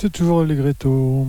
écoutez toujours Allegretto.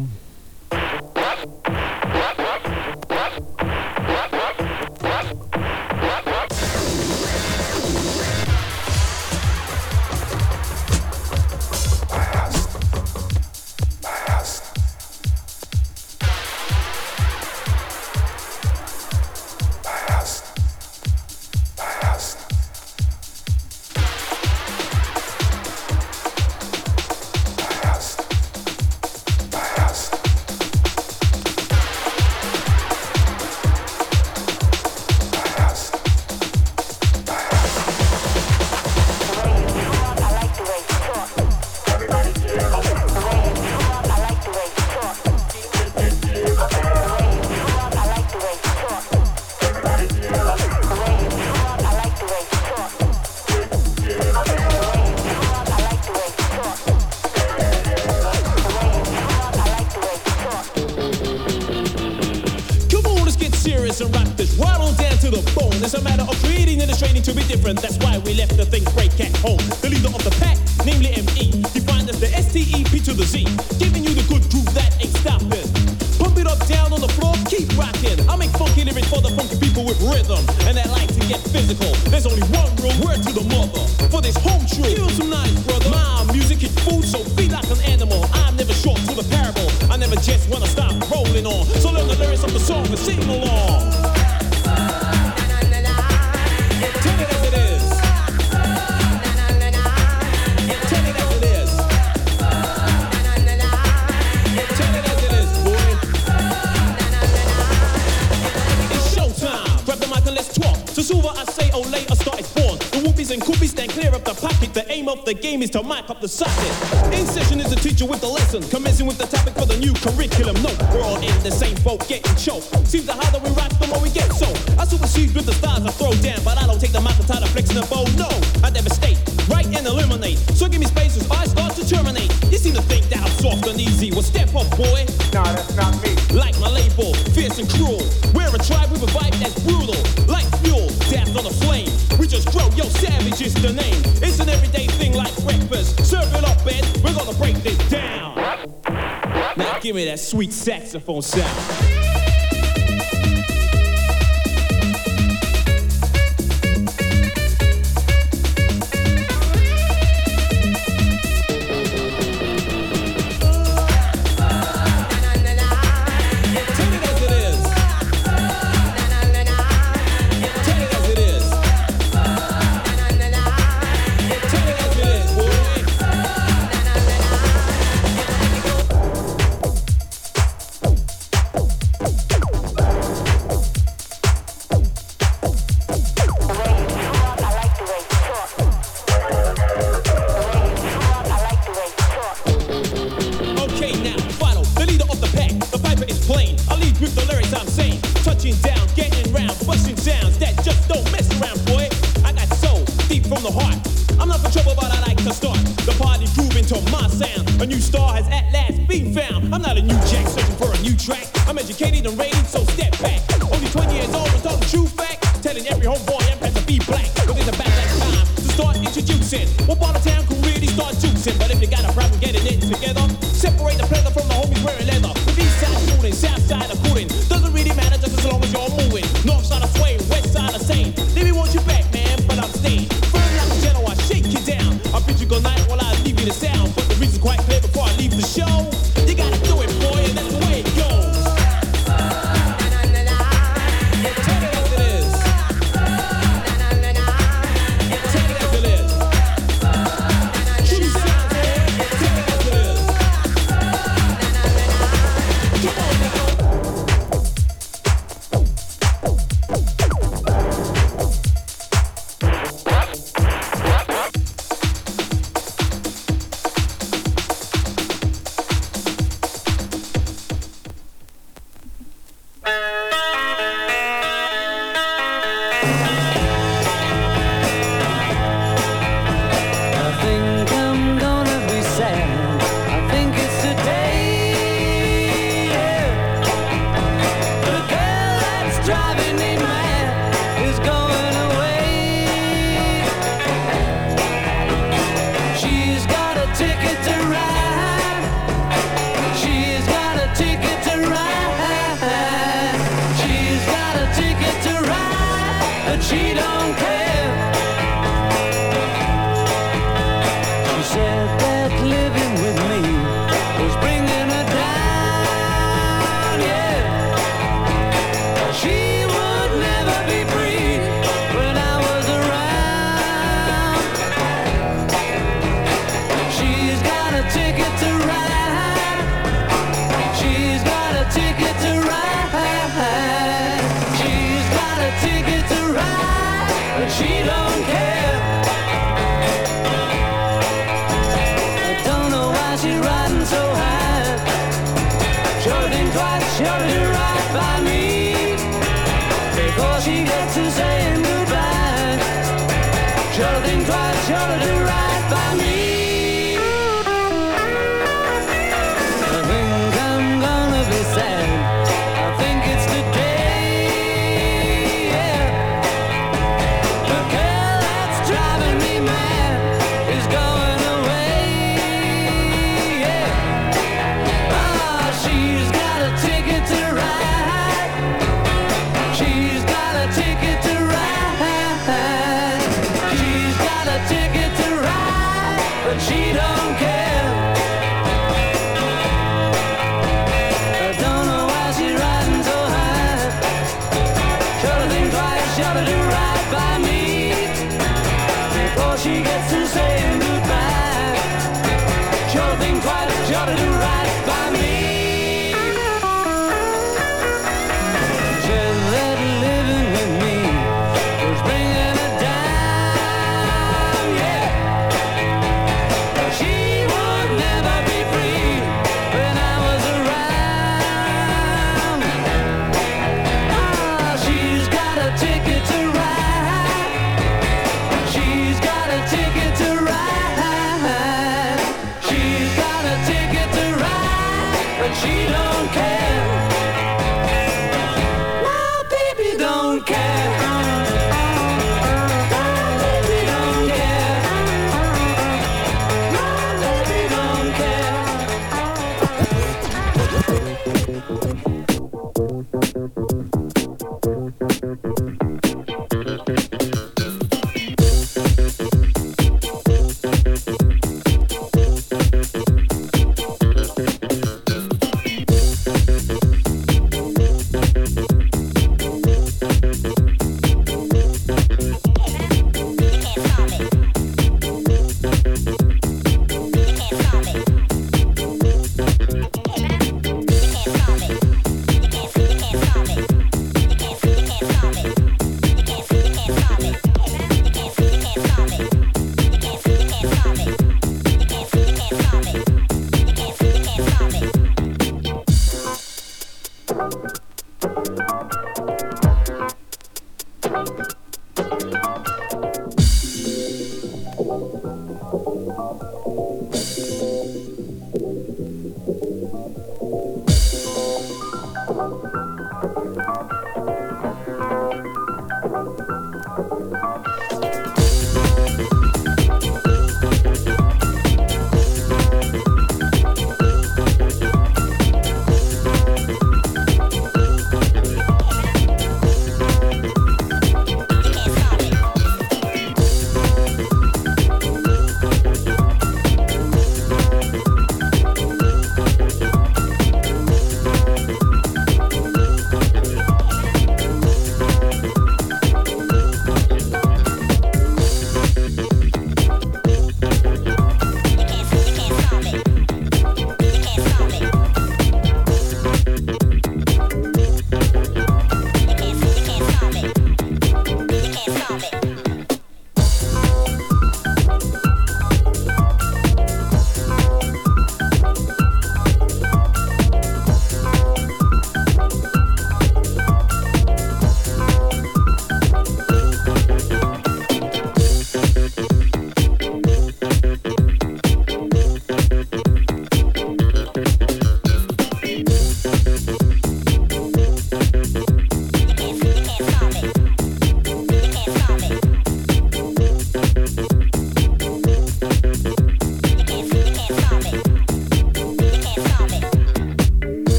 The. The aim of the game is to mic up the socket. In session is a teacher with the lesson, commencing with the topic for the new curriculum. No, we're all in the same boat, getting choked. Seems the harder we rock, the more we get so. I supersede with the stars I throw down, but I don't take the mic and tie the flex the bow. No, I devastate, right and eliminate. So give me space as I start to terminate. You seem to think that I'm soft and easy. Well, step up, boy. Nah, that's not me. Give me that sweet saxophone sound.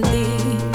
leave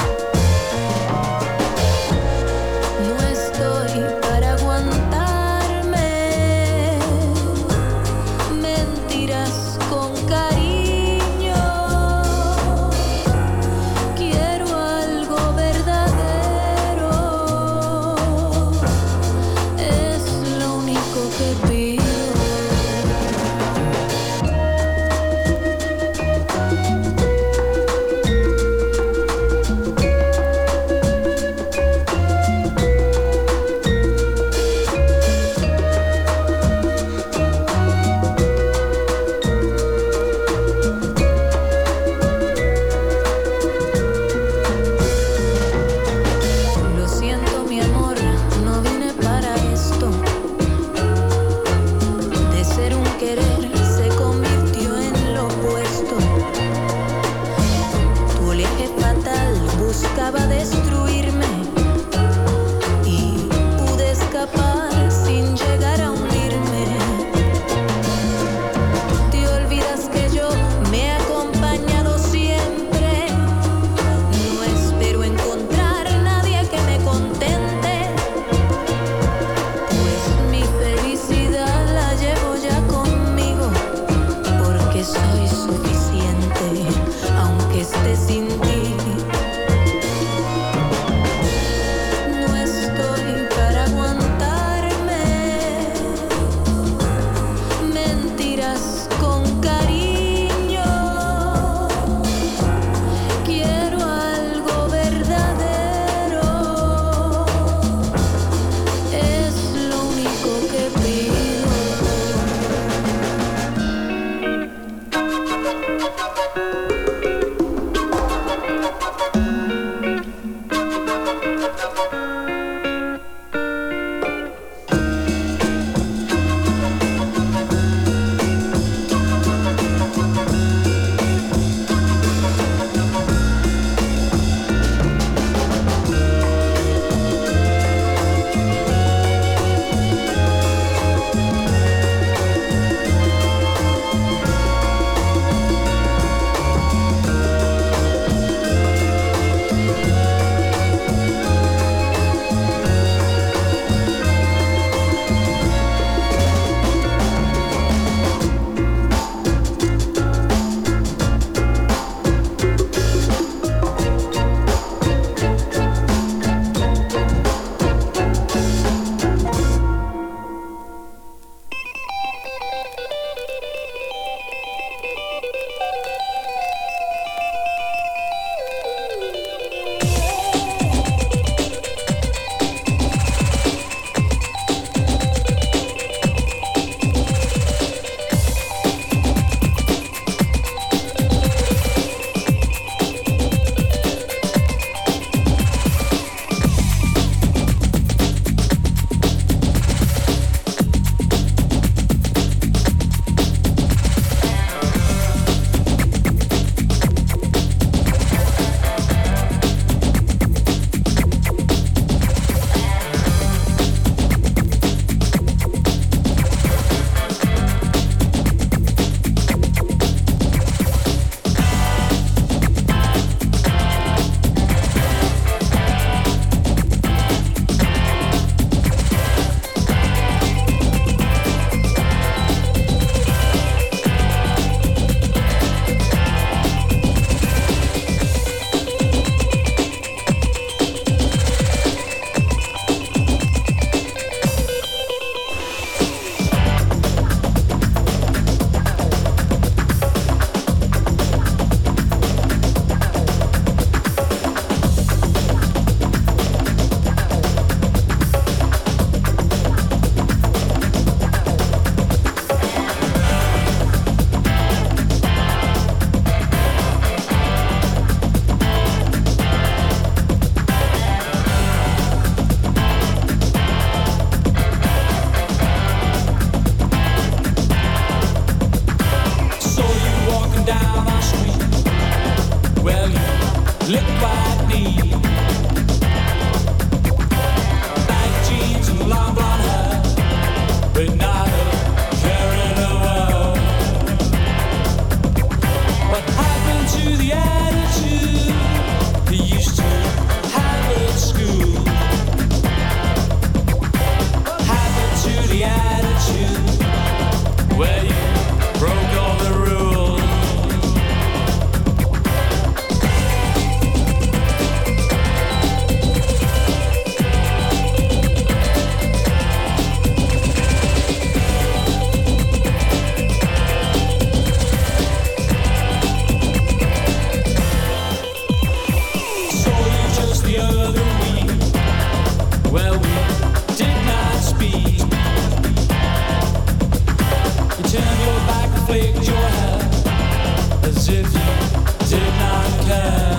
as if you did not care.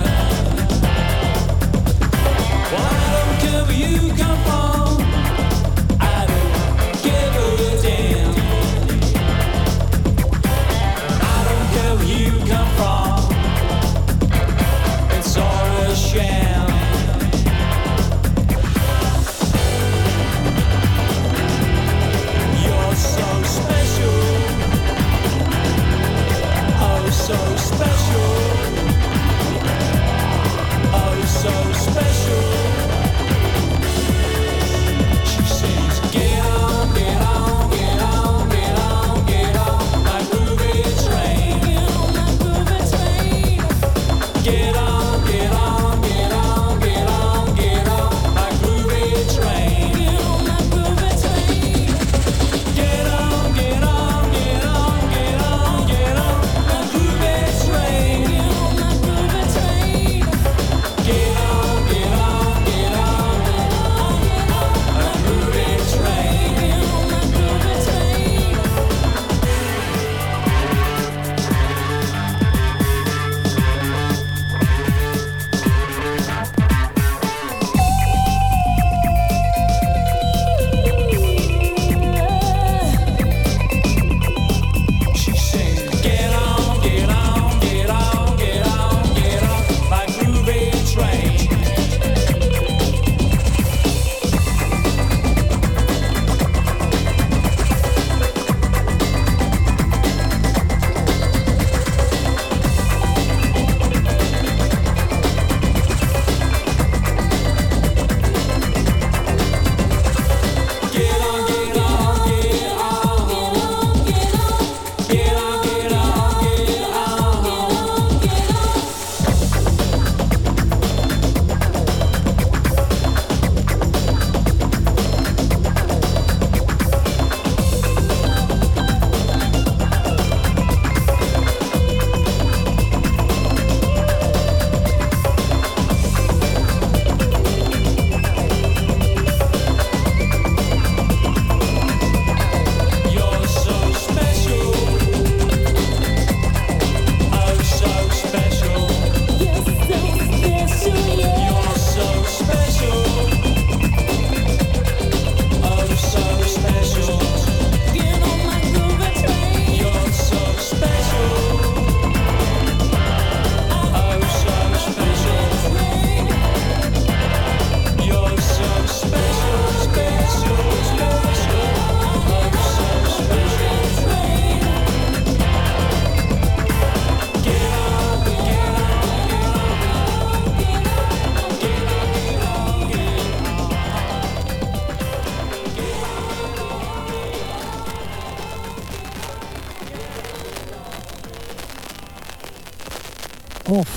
show.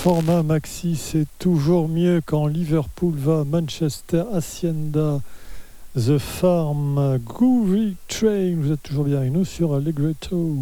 Format maxi, c'est toujours mieux quand Liverpool va Manchester, Hacienda, The Farm, Groovy Train. Vous êtes toujours bien avec nous sur Allegretto.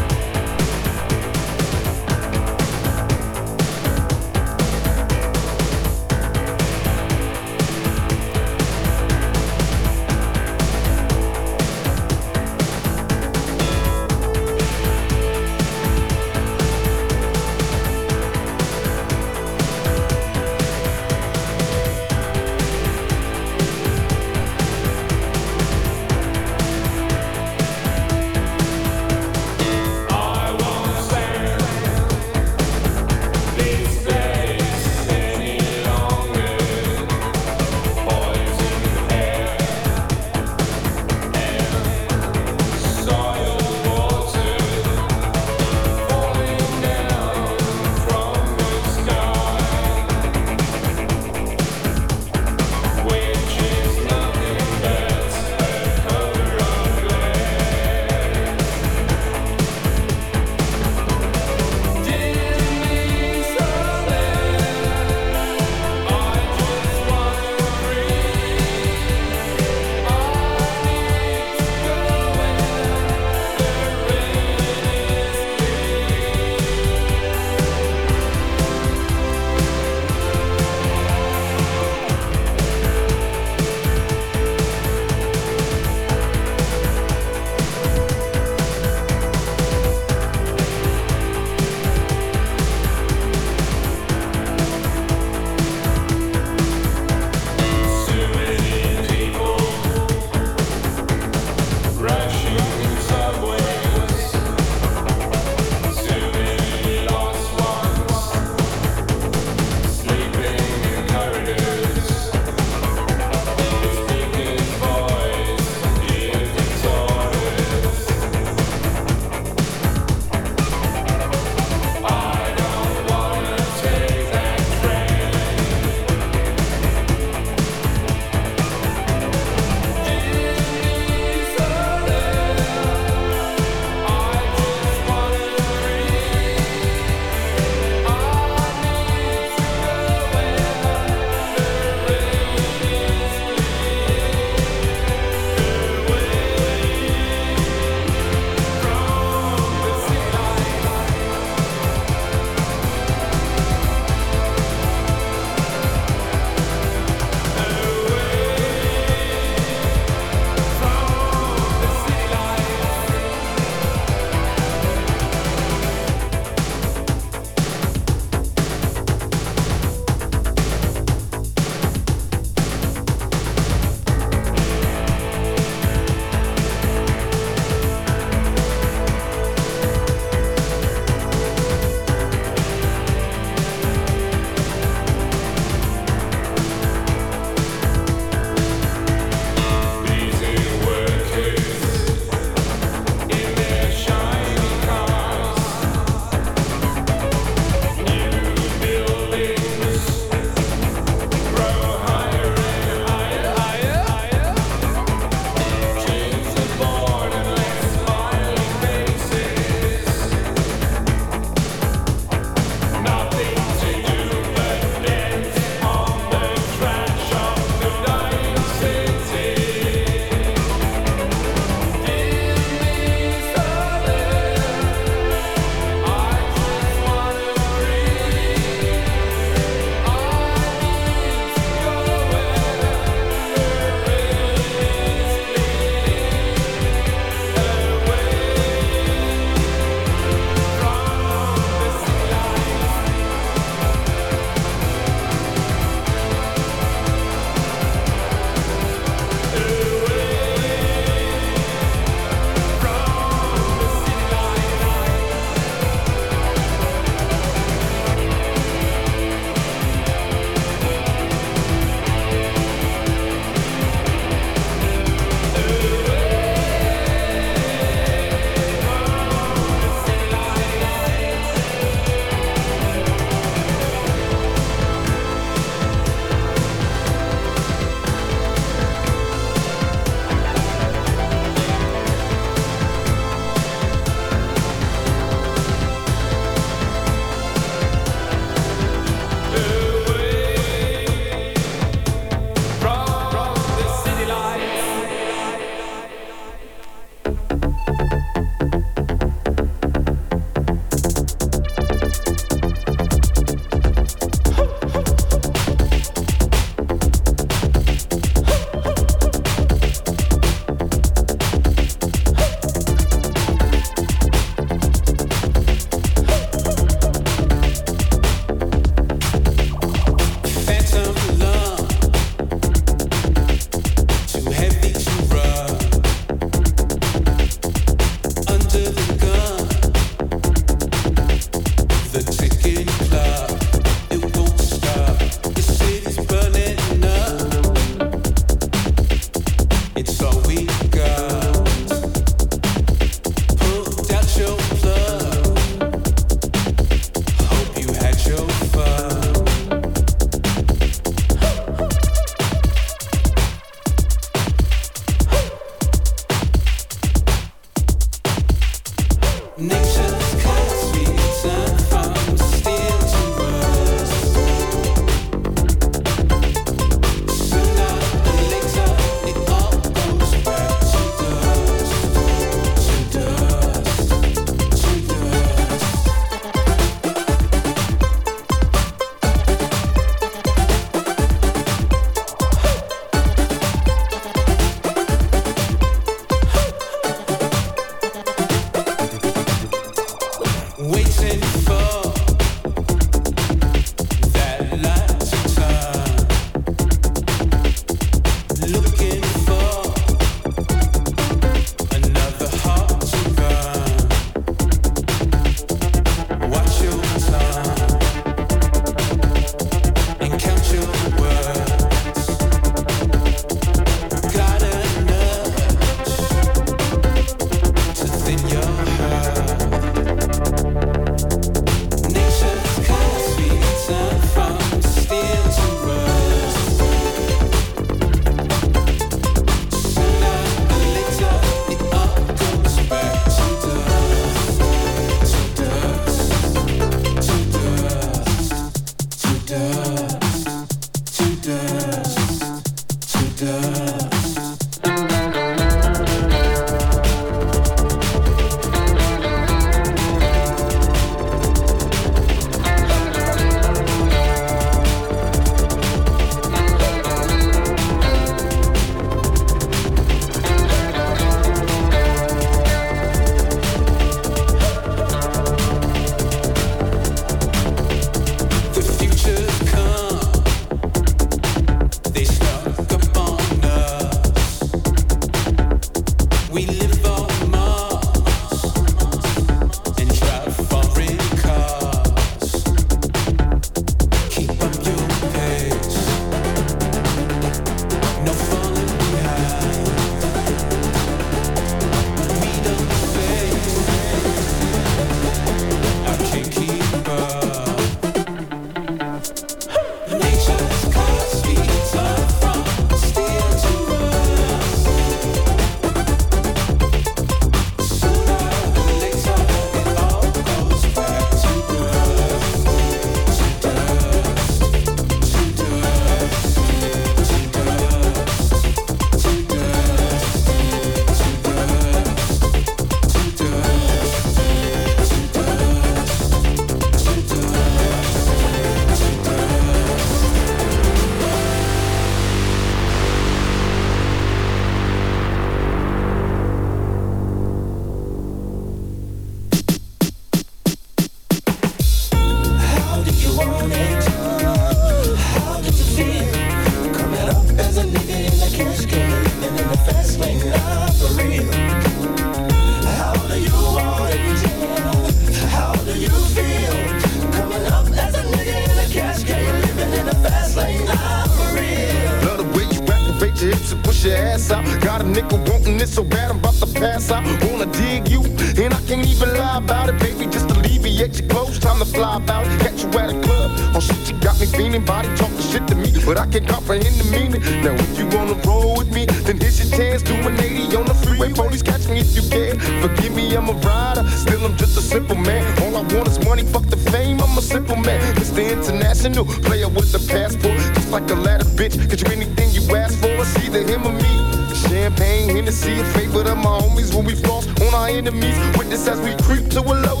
can comprehend the meaning. Now, if you wanna roll with me, then here's your chance to a lady on the freeway. Police catch me if you can. Forgive me, I'm a rider. Still, I'm just a simple man. All I want is money, fuck the fame. I'm a simple man. Mr. International, player with a passport. Just like a ladder, bitch. Get you anything you ask for. It's either him or me. Champagne, Hennessy, favorite of my homies when we floss on our enemies. Witness as we creep to a low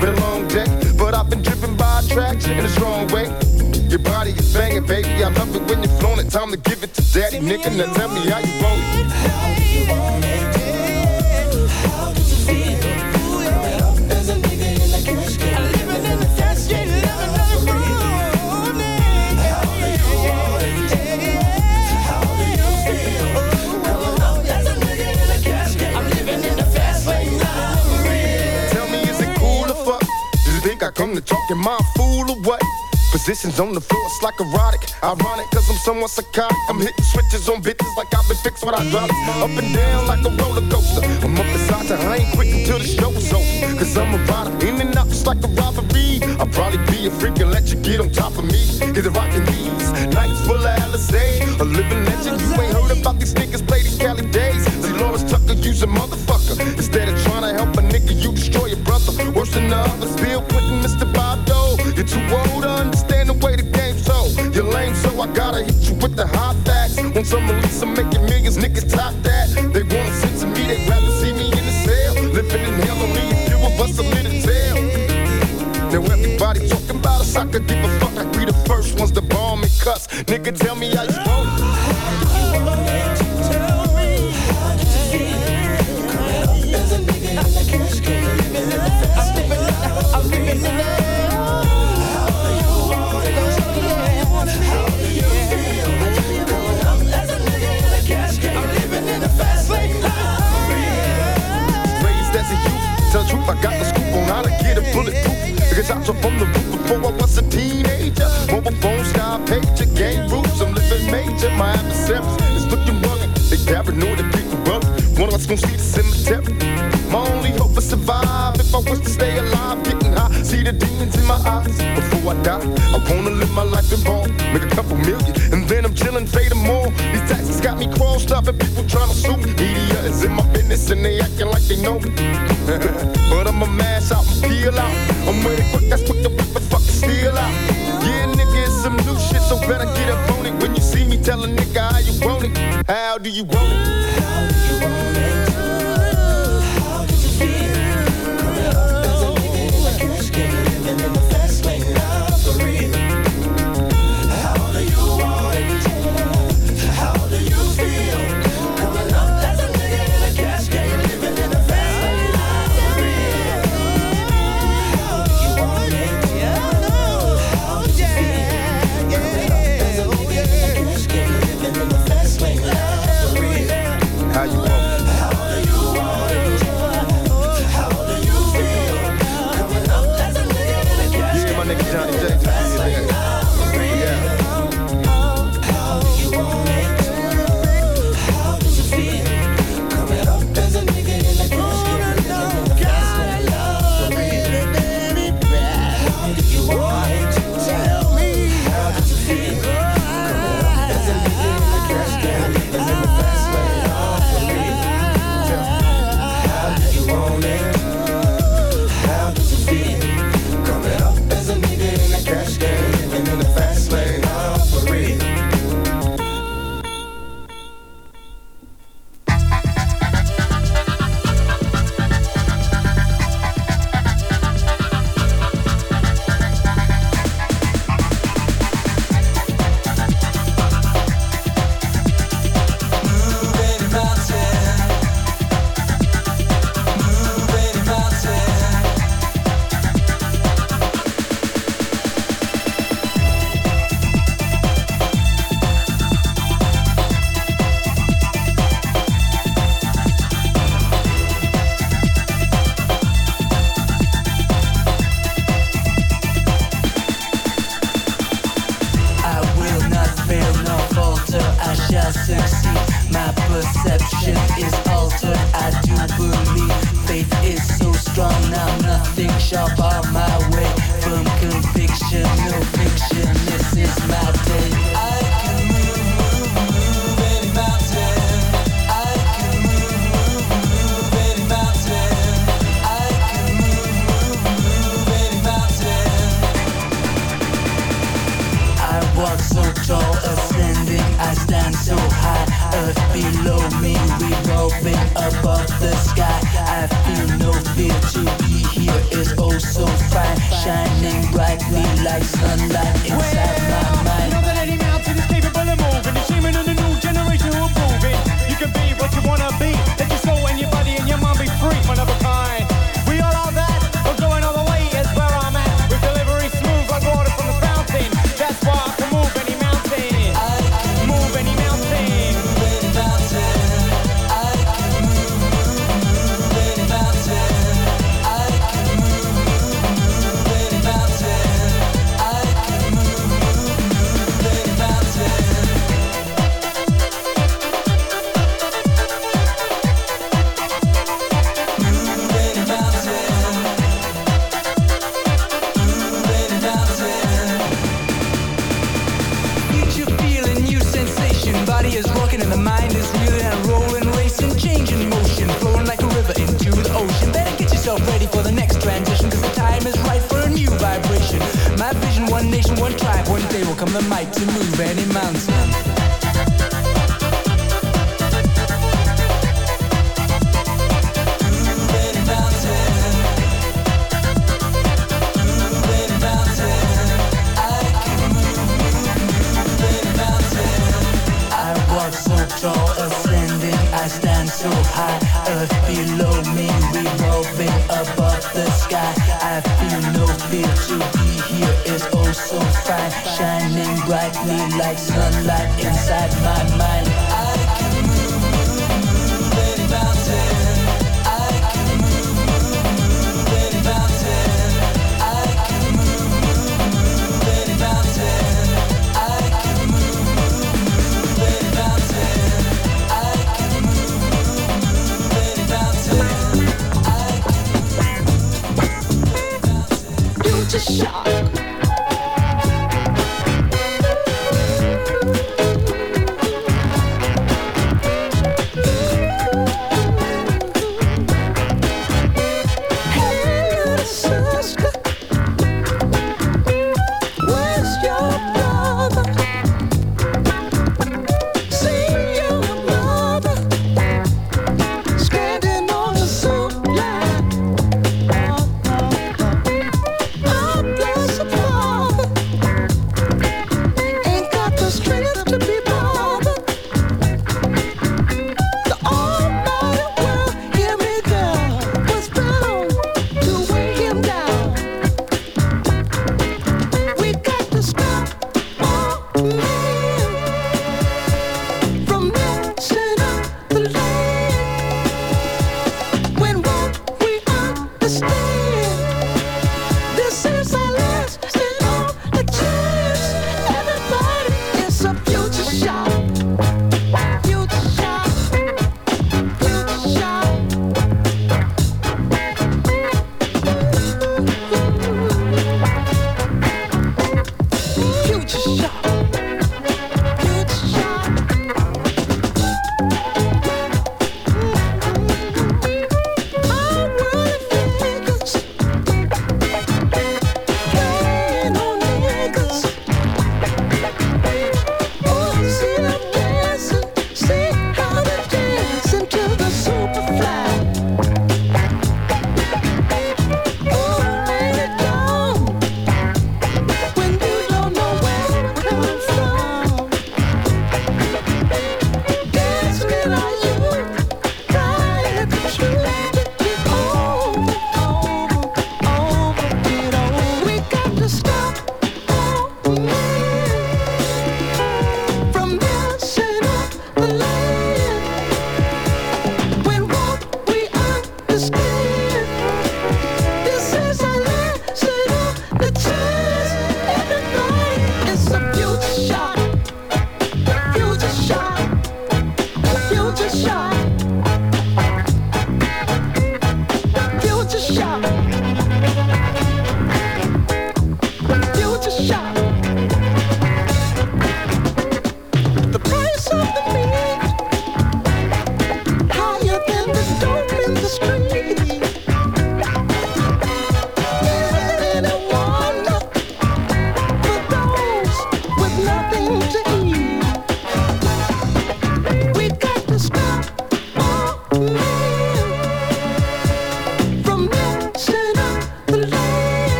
Been a long day, But I've been driven by tracks in a strong way. Your body is banging, baby. I love it when you're it. Time to give it to daddy, nigga. Now tell me how you roll Positions on the floor, it's like erotic. Ironic, cause I'm somewhat psychotic. I'm hitting switches on bitches like I've been fixed when I drop it. Up and down like a roller coaster. I'm up inside to I ain't quick until the show's over. Cause I'm a rider, in and out just like a robbery. I'll probably be a freak and let you get on top of me. Get I rockin' melody here is oh so fine, shining brightly like sunlight inside my mind. a shock.